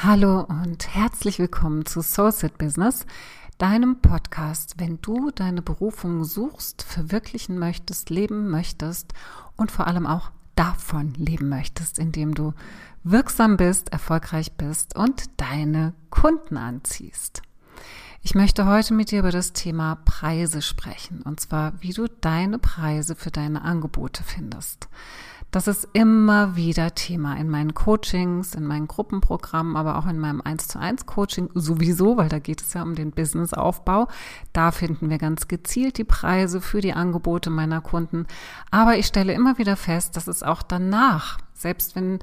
Hallo und herzlich willkommen zu Soulset Business, deinem Podcast, wenn du deine Berufung suchst, verwirklichen möchtest, leben möchtest und vor allem auch davon leben möchtest, indem du wirksam bist, erfolgreich bist und deine Kunden anziehst. Ich möchte heute mit dir über das Thema Preise sprechen, und zwar, wie du deine Preise für deine Angebote findest. Das ist immer wieder Thema in meinen Coachings, in meinen Gruppenprogrammen, aber auch in meinem 1 zu 1 Coaching sowieso, weil da geht es ja um den Businessaufbau. Da finden wir ganz gezielt die Preise für die Angebote meiner Kunden. Aber ich stelle immer wieder fest, dass es auch danach, selbst wenn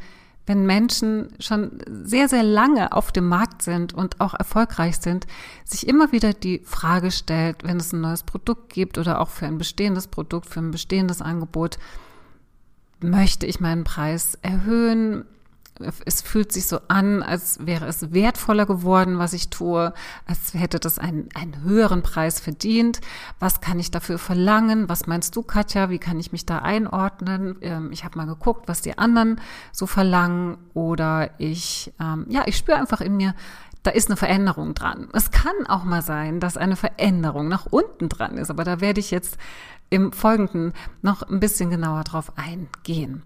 wenn Menschen schon sehr, sehr lange auf dem Markt sind und auch erfolgreich sind, sich immer wieder die Frage stellt, wenn es ein neues Produkt gibt oder auch für ein bestehendes Produkt, für ein bestehendes Angebot, möchte ich meinen Preis erhöhen? Es fühlt sich so an, als wäre es wertvoller geworden, was ich tue, als hätte das einen, einen höheren Preis verdient. Was kann ich dafür verlangen? Was meinst du, Katja? Wie kann ich mich da einordnen? Ähm, ich habe mal geguckt, was die anderen so verlangen. Oder ich, ähm, ja, ich spüre einfach in mir, da ist eine Veränderung dran. Es kann auch mal sein, dass eine Veränderung nach unten dran ist, aber da werde ich jetzt im Folgenden noch ein bisschen genauer drauf eingehen.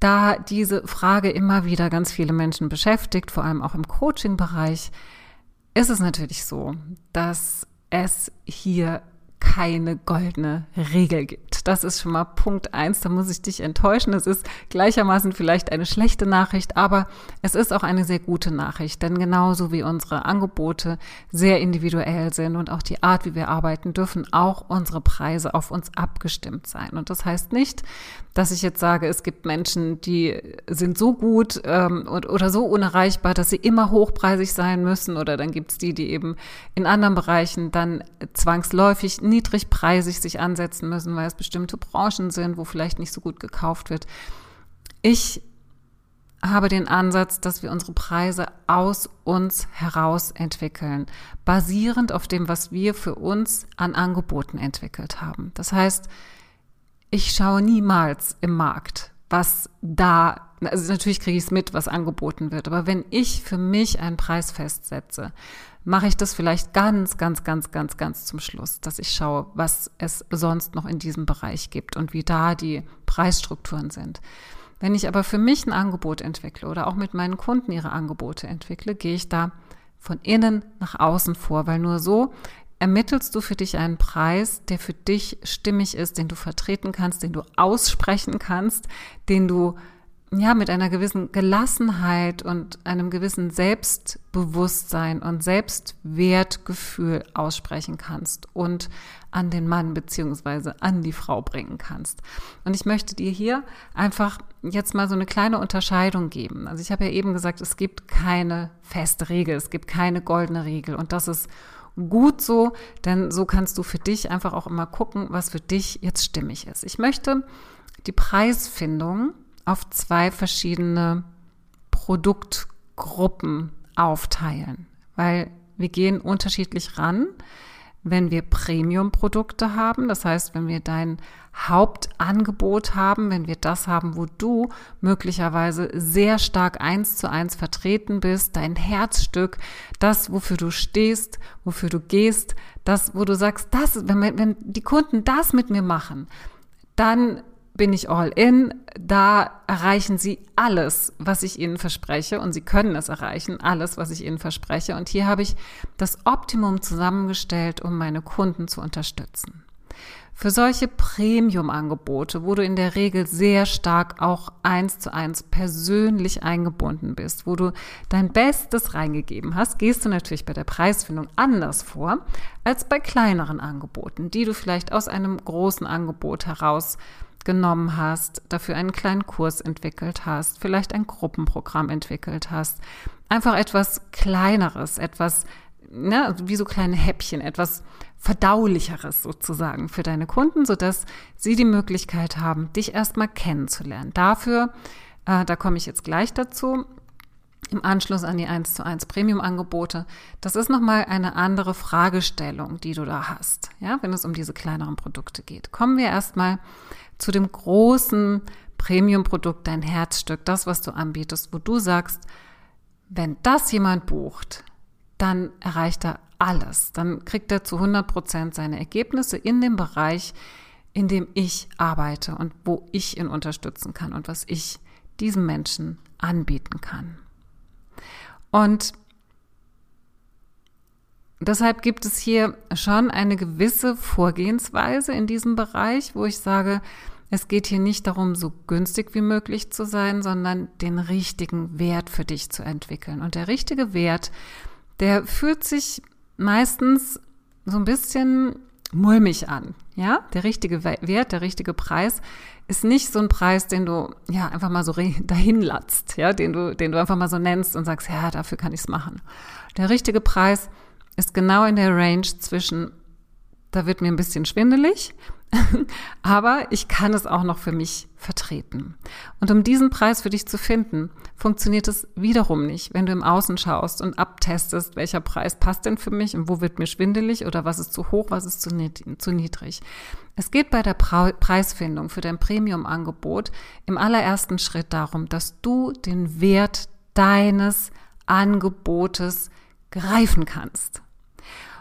Da diese Frage immer wieder ganz viele Menschen beschäftigt, vor allem auch im Coaching-Bereich, ist es natürlich so, dass es hier keine goldene Regel gibt. Das ist schon mal Punkt eins. Da muss ich dich enttäuschen. Es ist gleichermaßen vielleicht eine schlechte Nachricht, aber es ist auch eine sehr gute Nachricht. Denn genauso wie unsere Angebote sehr individuell sind und auch die Art, wie wir arbeiten, dürfen auch unsere Preise auf uns abgestimmt sein. Und das heißt nicht, dass ich jetzt sage, es gibt Menschen, die sind so gut ähm, und, oder so unerreichbar, dass sie immer hochpreisig sein müssen. Oder dann gibt es die, die eben in anderen Bereichen dann zwangsläufig niedrigpreisig sich ansetzen müssen, weil es bestimmte Branchen sind, wo vielleicht nicht so gut gekauft wird. Ich habe den Ansatz, dass wir unsere Preise aus uns heraus entwickeln, basierend auf dem, was wir für uns an Angeboten entwickelt haben. Das heißt, ich schaue niemals im Markt, was da, also natürlich kriege ich es mit, was angeboten wird, aber wenn ich für mich einen Preis festsetze, mache ich das vielleicht ganz, ganz, ganz, ganz, ganz zum Schluss, dass ich schaue, was es sonst noch in diesem Bereich gibt und wie da die Preisstrukturen sind. Wenn ich aber für mich ein Angebot entwickle oder auch mit meinen Kunden ihre Angebote entwickle, gehe ich da von innen nach außen vor, weil nur so ermittelst du für dich einen Preis, der für dich stimmig ist, den du vertreten kannst, den du aussprechen kannst, den du ja mit einer gewissen Gelassenheit und einem gewissen Selbstbewusstsein und Selbstwertgefühl aussprechen kannst und an den Mann beziehungsweise an die Frau bringen kannst. Und ich möchte dir hier einfach jetzt mal so eine kleine Unterscheidung geben. Also ich habe ja eben gesagt, es gibt keine feste Regel, es gibt keine goldene Regel und das ist gut so, denn so kannst du für dich einfach auch immer gucken, was für dich jetzt stimmig ist. Ich möchte die Preisfindung auf zwei verschiedene Produktgruppen aufteilen, weil wir gehen unterschiedlich ran wenn wir Premium-Produkte haben, das heißt, wenn wir dein Hauptangebot haben, wenn wir das haben, wo du möglicherweise sehr stark eins zu eins vertreten bist, dein Herzstück, das, wofür du stehst, wofür du gehst, das, wo du sagst, das, wenn, wenn die Kunden das mit mir machen, dann bin ich all in. Da erreichen Sie alles, was ich Ihnen verspreche. Und Sie können es erreichen, alles, was ich Ihnen verspreche. Und hier habe ich das Optimum zusammengestellt, um meine Kunden zu unterstützen. Für solche Premium-Angebote, wo du in der Regel sehr stark auch eins zu eins persönlich eingebunden bist, wo du dein Bestes reingegeben hast, gehst du natürlich bei der Preisfindung anders vor als bei kleineren Angeboten, die du vielleicht aus einem großen Angebot heraus genommen hast, dafür einen kleinen Kurs entwickelt hast, vielleicht ein Gruppenprogramm entwickelt hast. Einfach etwas Kleineres, etwas, ne, wie so kleine Häppchen, etwas Verdaulicheres sozusagen für deine Kunden, sodass sie die Möglichkeit haben, dich erstmal kennenzulernen. Dafür, äh, da komme ich jetzt gleich dazu, im Anschluss an die 1 zu 1 Premium-Angebote. Das ist nochmal eine andere Fragestellung, die du da hast, ja, wenn es um diese kleineren Produkte geht. Kommen wir erstmal zu dem großen Premium-Produkt, dein Herzstück, das, was du anbietest, wo du sagst, wenn das jemand bucht, dann erreicht er alles. Dann kriegt er zu 100 Prozent seine Ergebnisse in dem Bereich, in dem ich arbeite und wo ich ihn unterstützen kann und was ich diesem Menschen anbieten kann. Und deshalb gibt es hier schon eine gewisse Vorgehensweise in diesem Bereich, wo ich sage, es geht hier nicht darum, so günstig wie möglich zu sein, sondern den richtigen Wert für dich zu entwickeln. Und der richtige Wert, der fühlt sich meistens so ein bisschen mulmig an. Ja, der richtige Wert, der richtige Preis ist nicht so ein Preis, den du ja einfach mal so dahin latzt, ja, den du, den du einfach mal so nennst und sagst, ja, dafür kann ich es machen. Der richtige Preis ist genau in der Range zwischen, da wird mir ein bisschen schwindelig Aber ich kann es auch noch für mich vertreten. Und um diesen Preis für dich zu finden, funktioniert es wiederum nicht, wenn du im Außen schaust und abtestest, welcher Preis passt denn für mich und wo wird mir schwindelig oder was ist zu hoch, was ist zu niedrig. Es geht bei der Preisfindung für dein Premium-Angebot im allerersten Schritt darum, dass du den Wert deines Angebotes greifen kannst.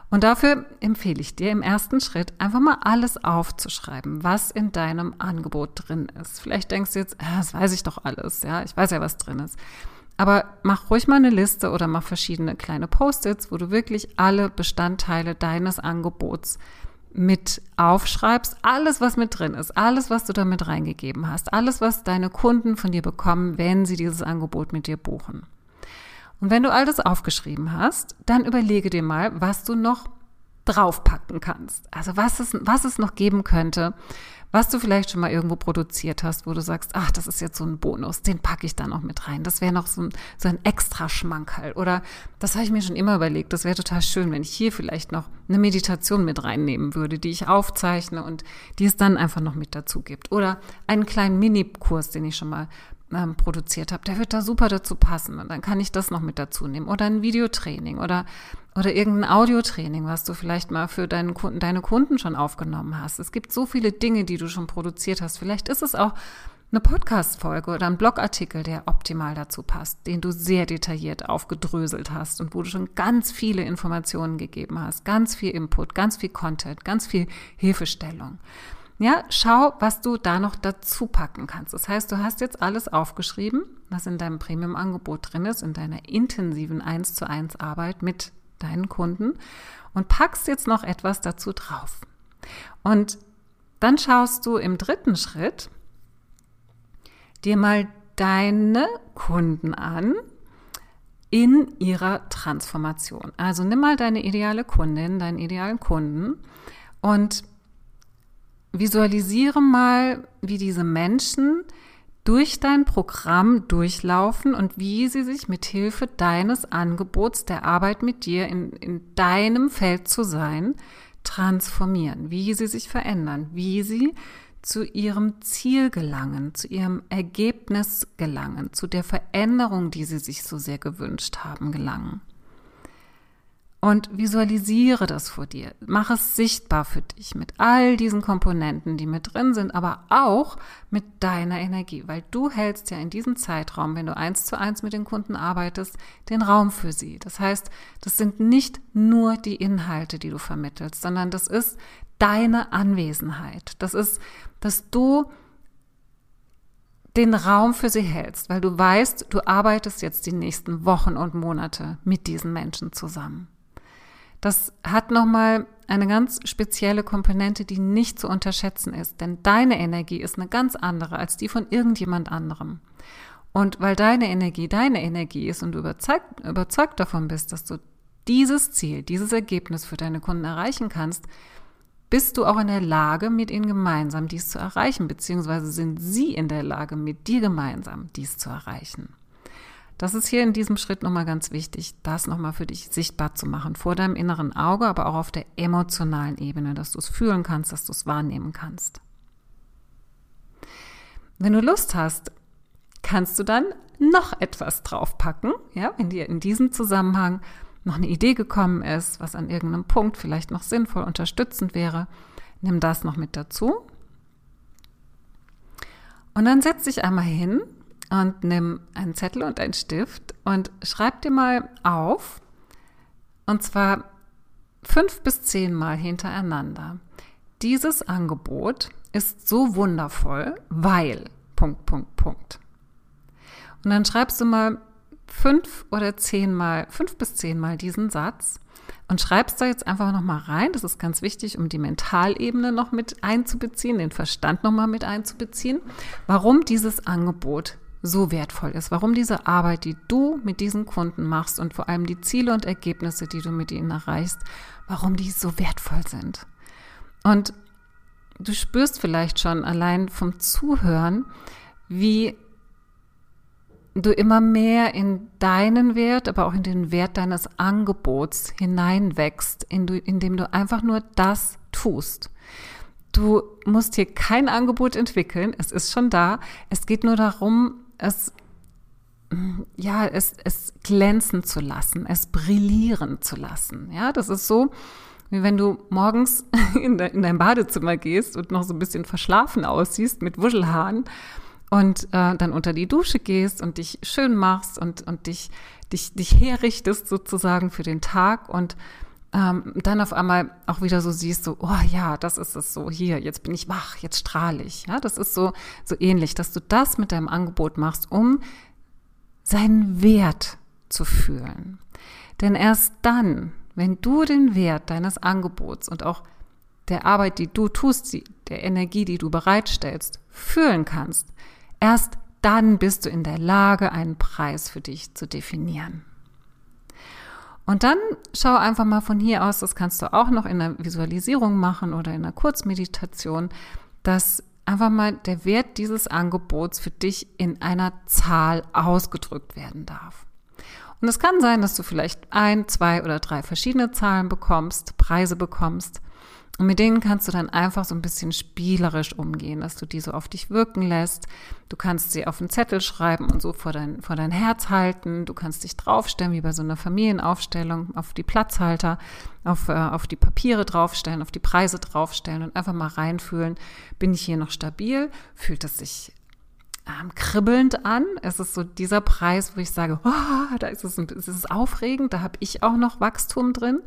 Und dafür empfehle ich dir im ersten Schritt einfach mal alles aufzuschreiben, was in deinem Angebot drin ist. Vielleicht denkst du jetzt, ah, das weiß ich doch alles, ja, ich weiß ja, was drin ist. Aber mach ruhig mal eine Liste oder mach verschiedene kleine Post-its, wo du wirklich alle Bestandteile deines Angebots mit aufschreibst, alles, was mit drin ist, alles, was du damit reingegeben hast, alles, was deine Kunden von dir bekommen, wenn sie dieses Angebot mit dir buchen. Und wenn du all das aufgeschrieben hast, dann überlege dir mal, was du noch draufpacken kannst. Also was es, was es noch geben könnte, was du vielleicht schon mal irgendwo produziert hast, wo du sagst, ach, das ist jetzt so ein Bonus, den packe ich da noch mit rein. Das wäre noch so ein, so ein extra Schmankerl. Oder das habe ich mir schon immer überlegt, das wäre total schön, wenn ich hier vielleicht noch eine Meditation mit reinnehmen würde, die ich aufzeichne und die es dann einfach noch mit dazu gibt. Oder einen kleinen Mini-Kurs, den ich schon mal ähm, produziert habe, der wird da super dazu passen. Und dann kann ich das noch mit dazu nehmen. Oder ein Videotraining oder, oder irgendein Audiotraining, was du vielleicht mal für deinen Kunden, deine Kunden schon aufgenommen hast. Es gibt so viele Dinge, die du schon produziert hast. Vielleicht ist es auch eine Podcast-Folge oder ein Blogartikel, der optimal dazu passt, den du sehr detailliert aufgedröselt hast und wo du schon ganz viele Informationen gegeben hast, ganz viel Input, ganz viel Content, ganz viel Hilfestellung. Ja, schau, was du da noch dazu packen kannst. Das heißt, du hast jetzt alles aufgeschrieben, was in deinem Premium-Angebot drin ist, in deiner intensiven 1 zu 1 Arbeit mit deinen Kunden und packst jetzt noch etwas dazu drauf. Und dann schaust du im dritten Schritt dir mal deine Kunden an in ihrer Transformation. Also nimm mal deine ideale Kundin, deinen idealen Kunden und visualisiere mal, wie diese Menschen durch dein Programm durchlaufen und wie sie sich mit Hilfe deines Angebots der Arbeit mit dir in, in deinem Feld zu sein transformieren, wie sie sich verändern, wie sie zu ihrem Ziel gelangen, zu ihrem Ergebnis gelangen, zu der Veränderung, die sie sich so sehr gewünscht haben, gelangen und visualisiere das vor dir. Mach es sichtbar für dich mit all diesen Komponenten, die mit drin sind, aber auch mit deiner Energie, weil du hältst ja in diesem Zeitraum, wenn du eins zu eins mit den Kunden arbeitest, den Raum für sie. Das heißt, das sind nicht nur die Inhalte, die du vermittelst, sondern das ist deine Anwesenheit. Das ist, dass du den Raum für sie hältst, weil du weißt, du arbeitest jetzt die nächsten Wochen und Monate mit diesen Menschen zusammen. Das hat nochmal eine ganz spezielle Komponente, die nicht zu unterschätzen ist. Denn deine Energie ist eine ganz andere als die von irgendjemand anderem. Und weil deine Energie deine Energie ist und du überzeugt, überzeugt davon bist, dass du dieses Ziel, dieses Ergebnis für deine Kunden erreichen kannst, bist du auch in der Lage, mit ihnen gemeinsam dies zu erreichen, beziehungsweise sind sie in der Lage, mit dir gemeinsam dies zu erreichen. Das ist hier in diesem Schritt nochmal ganz wichtig, das nochmal für dich sichtbar zu machen, vor deinem inneren Auge, aber auch auf der emotionalen Ebene, dass du es fühlen kannst, dass du es wahrnehmen kannst. Wenn du Lust hast, kannst du dann noch etwas draufpacken, ja, wenn dir in diesem Zusammenhang noch eine Idee gekommen ist, was an irgendeinem Punkt vielleicht noch sinnvoll unterstützend wäre, nimm das noch mit dazu. Und dann setz dich einmal hin und nimm einen Zettel und einen Stift und schreib dir mal auf, und zwar fünf bis zehnmal hintereinander. Dieses Angebot ist so wundervoll, weil Punkt, Punkt, Punkt. Und dann schreibst du mal fünf oder zehnmal, fünf bis zehnmal diesen Satz und schreibst da jetzt einfach nochmal rein. Das ist ganz wichtig, um die Mentalebene noch mit einzubeziehen, den Verstand nochmal mit einzubeziehen, warum dieses Angebot so wertvoll ist, warum diese Arbeit, die du mit diesen Kunden machst und vor allem die Ziele und Ergebnisse, die du mit ihnen erreichst, warum die so wertvoll sind. Und du spürst vielleicht schon allein vom Zuhören, wie du immer mehr in deinen Wert, aber auch in den Wert deines Angebots hineinwächst, indem du einfach nur das tust. Du musst hier kein Angebot entwickeln, es ist schon da. Es geht nur darum, es ja, es, es glänzen zu lassen, es brillieren zu lassen. Ja, das ist so, wie wenn du morgens in, de, in dein Badezimmer gehst und noch so ein bisschen verschlafen aussiehst mit Wuschelhaaren und äh, dann unter die Dusche gehst und dich schön machst und, und dich, dich, dich herrichtest sozusagen für den Tag und ähm, dann auf einmal auch wieder so siehst, so, oh ja, das ist es so, hier, jetzt bin ich wach, jetzt strahle ich. Ja, das ist so, so ähnlich, dass du das mit deinem Angebot machst, um seinen Wert zu fühlen. Denn erst dann, wenn du den Wert deines Angebots und auch der Arbeit, die du tust, der Energie, die du bereitstellst, fühlen kannst, erst dann bist du in der Lage, einen Preis für dich zu definieren. Und dann schau einfach mal von hier aus, das kannst du auch noch in der Visualisierung machen oder in einer Kurzmeditation, dass einfach mal der Wert dieses Angebots für dich in einer Zahl ausgedrückt werden darf. Und es kann sein, dass du vielleicht ein, zwei oder drei verschiedene Zahlen bekommst, Preise bekommst. Und mit denen kannst du dann einfach so ein bisschen spielerisch umgehen, dass du die so auf dich wirken lässt. Du kannst sie auf einen Zettel schreiben und so vor dein, vor dein Herz halten. Du kannst dich draufstellen, wie bei so einer Familienaufstellung, auf die Platzhalter, auf, äh, auf die Papiere draufstellen, auf die Preise draufstellen und einfach mal reinfühlen, bin ich hier noch stabil? Fühlt es sich ähm, kribbelnd an. Es ist so dieser Preis, wo ich sage, oh, da ist es, es ist aufregend, da habe ich auch noch Wachstum drin,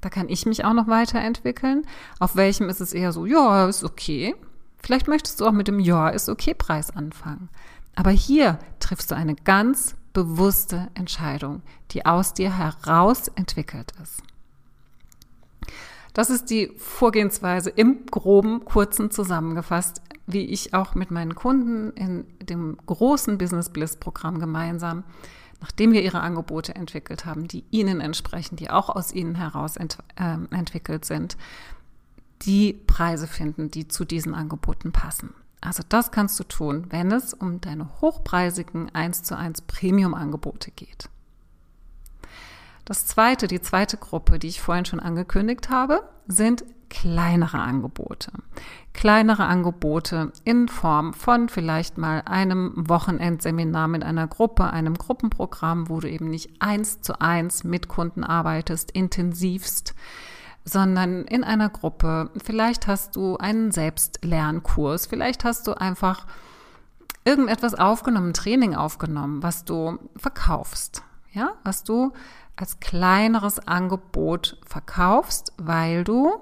da kann ich mich auch noch weiterentwickeln. Auf welchem ist es eher so, ja, ist okay. Vielleicht möchtest du auch mit dem Ja, ist okay Preis anfangen. Aber hier triffst du eine ganz bewusste Entscheidung, die aus dir heraus entwickelt ist. Das ist die Vorgehensweise im groben, kurzen zusammengefasst, wie ich auch mit meinen Kunden in dem großen Business Bliss Programm gemeinsam, nachdem wir ihre Angebote entwickelt haben, die ihnen entsprechen, die auch aus ihnen heraus ent, äh, entwickelt sind, die Preise finden, die zu diesen Angeboten passen. Also das kannst du tun, wenn es um deine hochpreisigen 1 zu 1 Premium Angebote geht. Das zweite, die zweite Gruppe, die ich vorhin schon angekündigt habe, sind kleinere Angebote. Kleinere Angebote in Form von vielleicht mal einem Wochenendseminar mit einer Gruppe, einem Gruppenprogramm, wo du eben nicht eins zu eins mit Kunden arbeitest, intensivst, sondern in einer Gruppe. Vielleicht hast du einen Selbstlernkurs, vielleicht hast du einfach irgendetwas aufgenommen, Training aufgenommen, was du verkaufst, ja, was du als kleineres Angebot verkaufst, weil du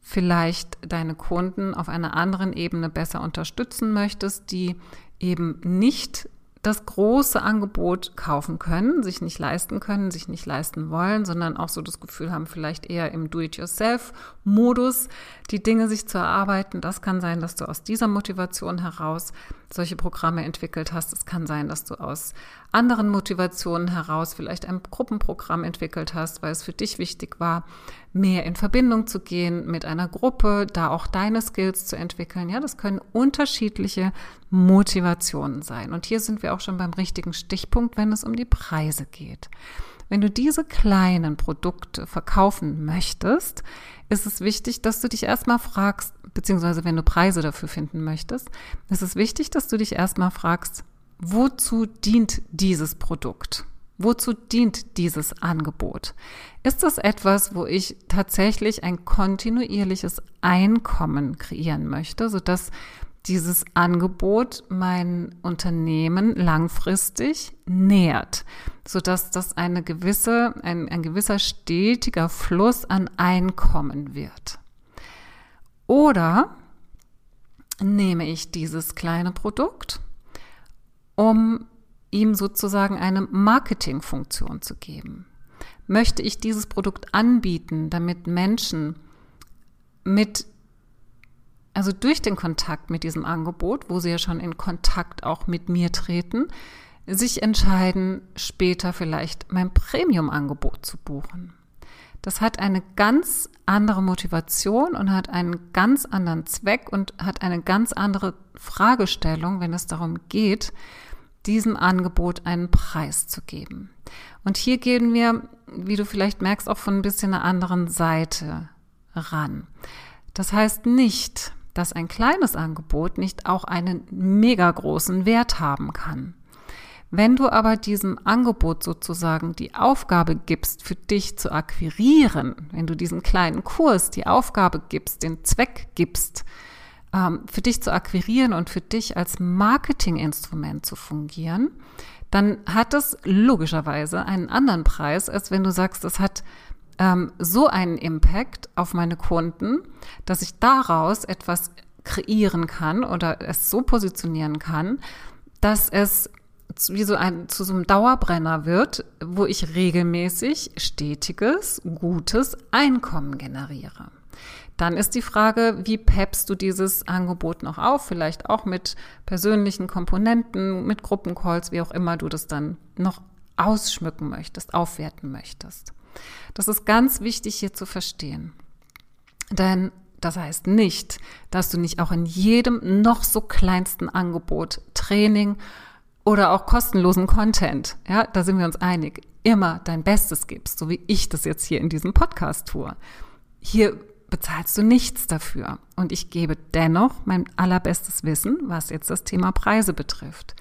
vielleicht deine Kunden auf einer anderen Ebene besser unterstützen möchtest, die eben nicht das große Angebot kaufen können, sich nicht leisten können, sich nicht leisten wollen, sondern auch so das Gefühl haben, vielleicht eher im Do-it-yourself-Modus die Dinge sich zu erarbeiten. Das kann sein, dass du aus dieser Motivation heraus solche Programme entwickelt hast. Es kann sein, dass du aus anderen Motivationen heraus vielleicht ein Gruppenprogramm entwickelt hast, weil es für dich wichtig war, mehr in Verbindung zu gehen mit einer Gruppe, da auch deine Skills zu entwickeln. Ja, das können unterschiedliche Motivationen sein. Und hier sind wir auch schon beim richtigen Stichpunkt, wenn es um die Preise geht. Wenn du diese kleinen Produkte verkaufen möchtest, ist es wichtig, dass du dich erstmal fragst, beziehungsweise wenn du Preise dafür finden möchtest, ist es wichtig, dass du dich erstmal fragst, wozu dient dieses Produkt? Wozu dient dieses Angebot? Ist das etwas, wo ich tatsächlich ein kontinuierliches Einkommen kreieren möchte, sodass dieses Angebot mein Unternehmen langfristig nährt, sodass das eine gewisse, ein, ein gewisser stetiger Fluss an Einkommen wird. Oder nehme ich dieses kleine Produkt, um ihm sozusagen eine Marketingfunktion zu geben. Möchte ich dieses Produkt anbieten, damit Menschen mit also durch den Kontakt mit diesem Angebot, wo sie ja schon in Kontakt auch mit mir treten, sich entscheiden, später vielleicht mein Premium-Angebot zu buchen. Das hat eine ganz andere Motivation und hat einen ganz anderen Zweck und hat eine ganz andere Fragestellung, wenn es darum geht, diesem Angebot einen Preis zu geben. Und hier gehen wir, wie du vielleicht merkst, auch von ein bisschen einer anderen Seite ran. Das heißt nicht, dass ein kleines Angebot nicht auch einen mega großen Wert haben kann. Wenn du aber diesem Angebot sozusagen die Aufgabe gibst, für dich zu akquirieren, wenn du diesen kleinen Kurs die Aufgabe gibst, den Zweck gibst, ähm, für dich zu akquirieren und für dich als Marketinginstrument zu fungieren, dann hat es logischerweise einen anderen Preis, als wenn du sagst, es hat ähm, so einen Impact auf meine Kunden, dass ich daraus etwas kreieren kann oder es so positionieren kann, dass es wie so ein, zu so einem Dauerbrenner wird, wo ich regelmäßig stetiges, gutes Einkommen generiere. Dann ist die Frage, wie peppst du dieses Angebot noch auf? Vielleicht auch mit persönlichen Komponenten, mit Gruppencalls, wie auch immer du das dann noch ausschmücken möchtest, aufwerten möchtest. Das ist ganz wichtig hier zu verstehen. Denn das heißt nicht, dass du nicht auch in jedem noch so kleinsten Angebot, Training oder auch kostenlosen Content, ja, da sind wir uns einig, immer dein Bestes gibst, so wie ich das jetzt hier in diesem Podcast tue. Hier bezahlst du nichts dafür. Und ich gebe dennoch mein allerbestes Wissen, was jetzt das Thema Preise betrifft.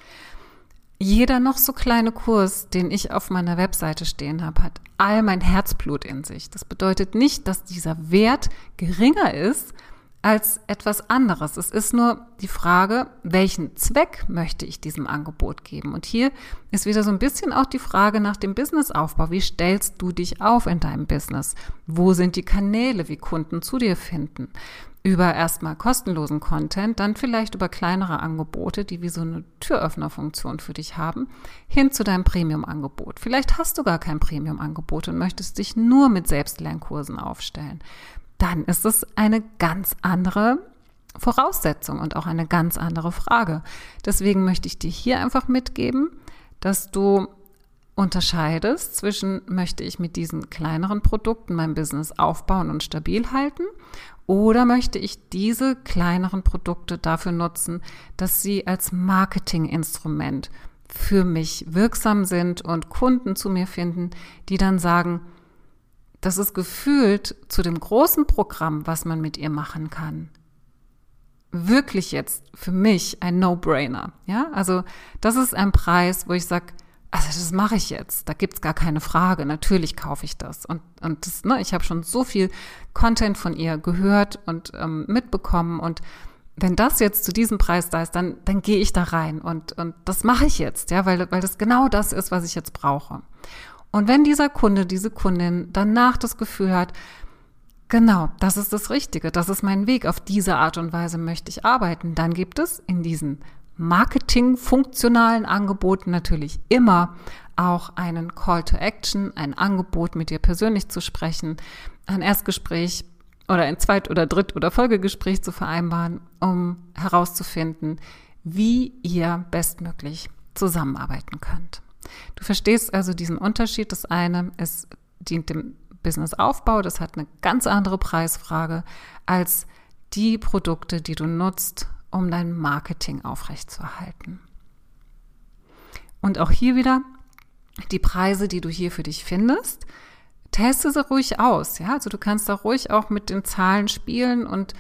Jeder noch so kleine Kurs, den ich auf meiner Webseite stehen habe, hat all mein Herzblut in sich. Das bedeutet nicht, dass dieser Wert geringer ist als etwas anderes. Es ist nur die Frage, welchen Zweck möchte ich diesem Angebot geben? Und hier ist wieder so ein bisschen auch die Frage nach dem Businessaufbau. Wie stellst du dich auf in deinem Business? Wo sind die Kanäle, wie Kunden zu dir finden? über erstmal kostenlosen Content, dann vielleicht über kleinere Angebote, die wie so eine Türöffnerfunktion für dich haben, hin zu deinem Premium-Angebot. Vielleicht hast du gar kein Premium-Angebot und möchtest dich nur mit Selbstlernkursen aufstellen. Dann ist es eine ganz andere Voraussetzung und auch eine ganz andere Frage. Deswegen möchte ich dir hier einfach mitgeben, dass du unterscheidest zwischen, möchte ich mit diesen kleineren Produkten mein Business aufbauen und stabil halten oder möchte ich diese kleineren Produkte dafür nutzen, dass sie als Marketinginstrument für mich wirksam sind und Kunden zu mir finden, die dann sagen, das ist gefühlt zu dem großen Programm, was man mit ihr machen kann. Wirklich jetzt für mich ein No-Brainer. Ja, also das ist ein Preis, wo ich sage, also das mache ich jetzt. Da gibt's gar keine Frage. Natürlich kaufe ich das. Und, und das, ne, ich habe schon so viel Content von ihr gehört und ähm, mitbekommen. Und wenn das jetzt zu diesem Preis da ist, dann, dann gehe ich da rein. Und, und das mache ich jetzt, ja, weil, weil das genau das ist, was ich jetzt brauche. Und wenn dieser Kunde, diese Kundin danach das Gefühl hat, genau, das ist das Richtige, das ist mein Weg, auf diese Art und Weise möchte ich arbeiten, dann gibt es in diesen marketingfunktionalen Angeboten natürlich immer auch einen Call to Action, ein Angebot, mit dir persönlich zu sprechen, ein Erstgespräch oder ein Zweit- oder Dritt- oder Folgegespräch zu vereinbaren, um herauszufinden, wie ihr bestmöglich zusammenarbeiten könnt. Du verstehst also diesen Unterschied. Das eine ist, dient dem Businessaufbau, das hat eine ganz andere Preisfrage als die Produkte, die du nutzt, um dein Marketing aufrechtzuerhalten. Und auch hier wieder die Preise, die du hier für dich findest, teste sie ruhig aus. Ja, also du kannst da ruhig auch mit den Zahlen spielen und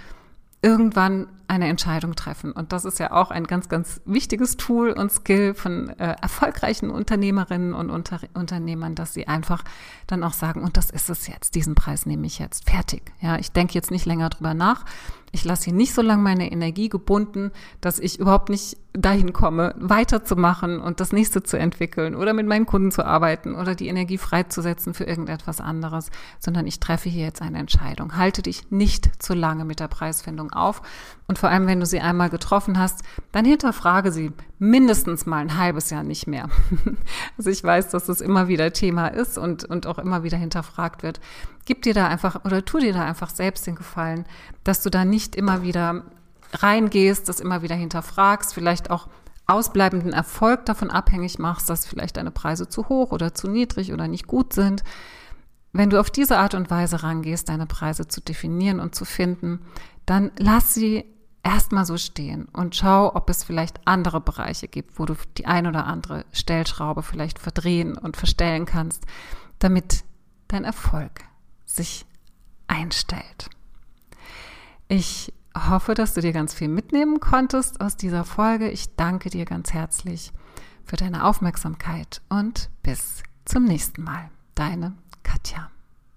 irgendwann eine Entscheidung treffen. Und das ist ja auch ein ganz, ganz wichtiges Tool und Skill von äh, erfolgreichen Unternehmerinnen und Unter Unternehmern, dass sie einfach dann auch sagen, und das ist es jetzt, diesen Preis nehme ich jetzt, fertig. Ja, ich denke jetzt nicht länger drüber nach, Ich lasse hier nicht so lange meine Energie gebunden, dass ich überhaupt nicht dahin komme, weiterzumachen und das nächste zu entwickeln oder mit meinen Kunden zu arbeiten oder die Energie freizusetzen für irgendetwas anderes, sondern ich treffe hier jetzt eine Entscheidung. Halte dich nicht zu lange mit der Preisfindung auf und vor allem, wenn du sie einmal getroffen hast, dann hinterfrage sie mindestens mal ein halbes Jahr nicht mehr. also ich weiß, dass das immer wieder Thema ist und, und auch immer wieder hinterfragt wird. Gib dir da einfach oder tu dir da einfach selbst den Gefallen, dass du da nicht immer wieder reingehst, das immer wieder hinterfragst, vielleicht auch ausbleibenden Erfolg davon abhängig machst, dass vielleicht deine Preise zu hoch oder zu niedrig oder nicht gut sind. Wenn du auf diese Art und Weise rangehst, deine Preise zu definieren und zu finden, dann lass sie erstmal so stehen und schau, ob es vielleicht andere Bereiche gibt, wo du die ein oder andere Stellschraube vielleicht verdrehen und verstellen kannst, damit dein Erfolg sich einstellt. Ich hoffe, dass du dir ganz viel mitnehmen konntest aus dieser Folge. Ich danke dir ganz herzlich für deine Aufmerksamkeit und bis zum nächsten Mal. Deine